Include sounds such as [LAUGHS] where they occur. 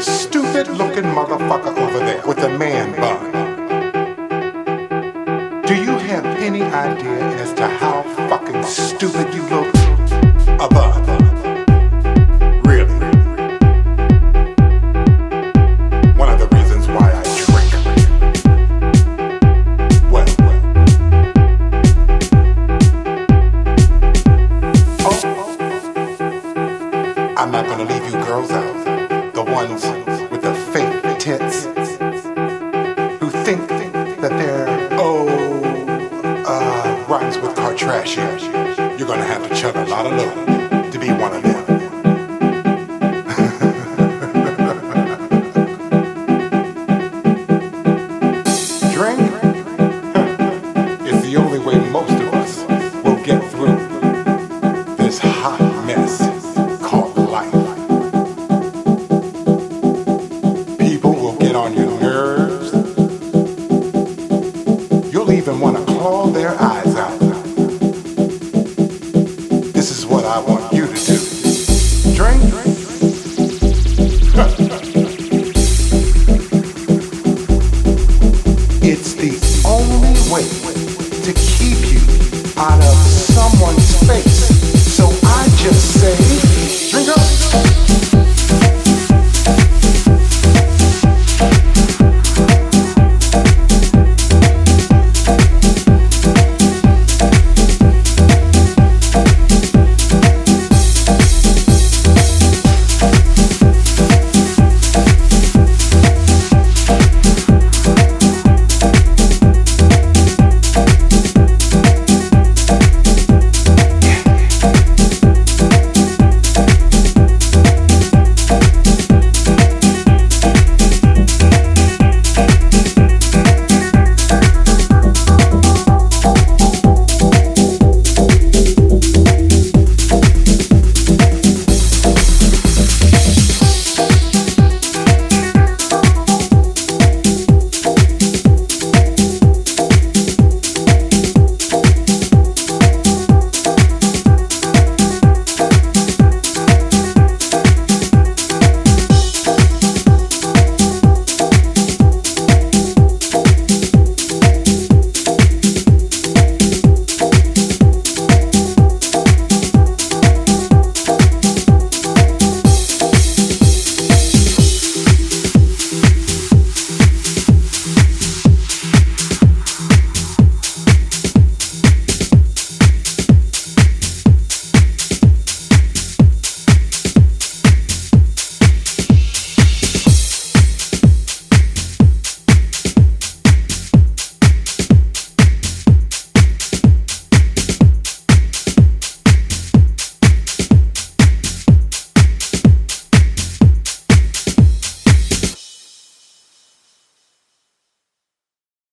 stupid looking motherfucker over there with a man bun. Do you have any idea as to how fucking stupid you look? trash you, you're gonna have to chug a lot of love. I want you to do. Drink? drink, [LAUGHS] drink. it's the only way to keep you out of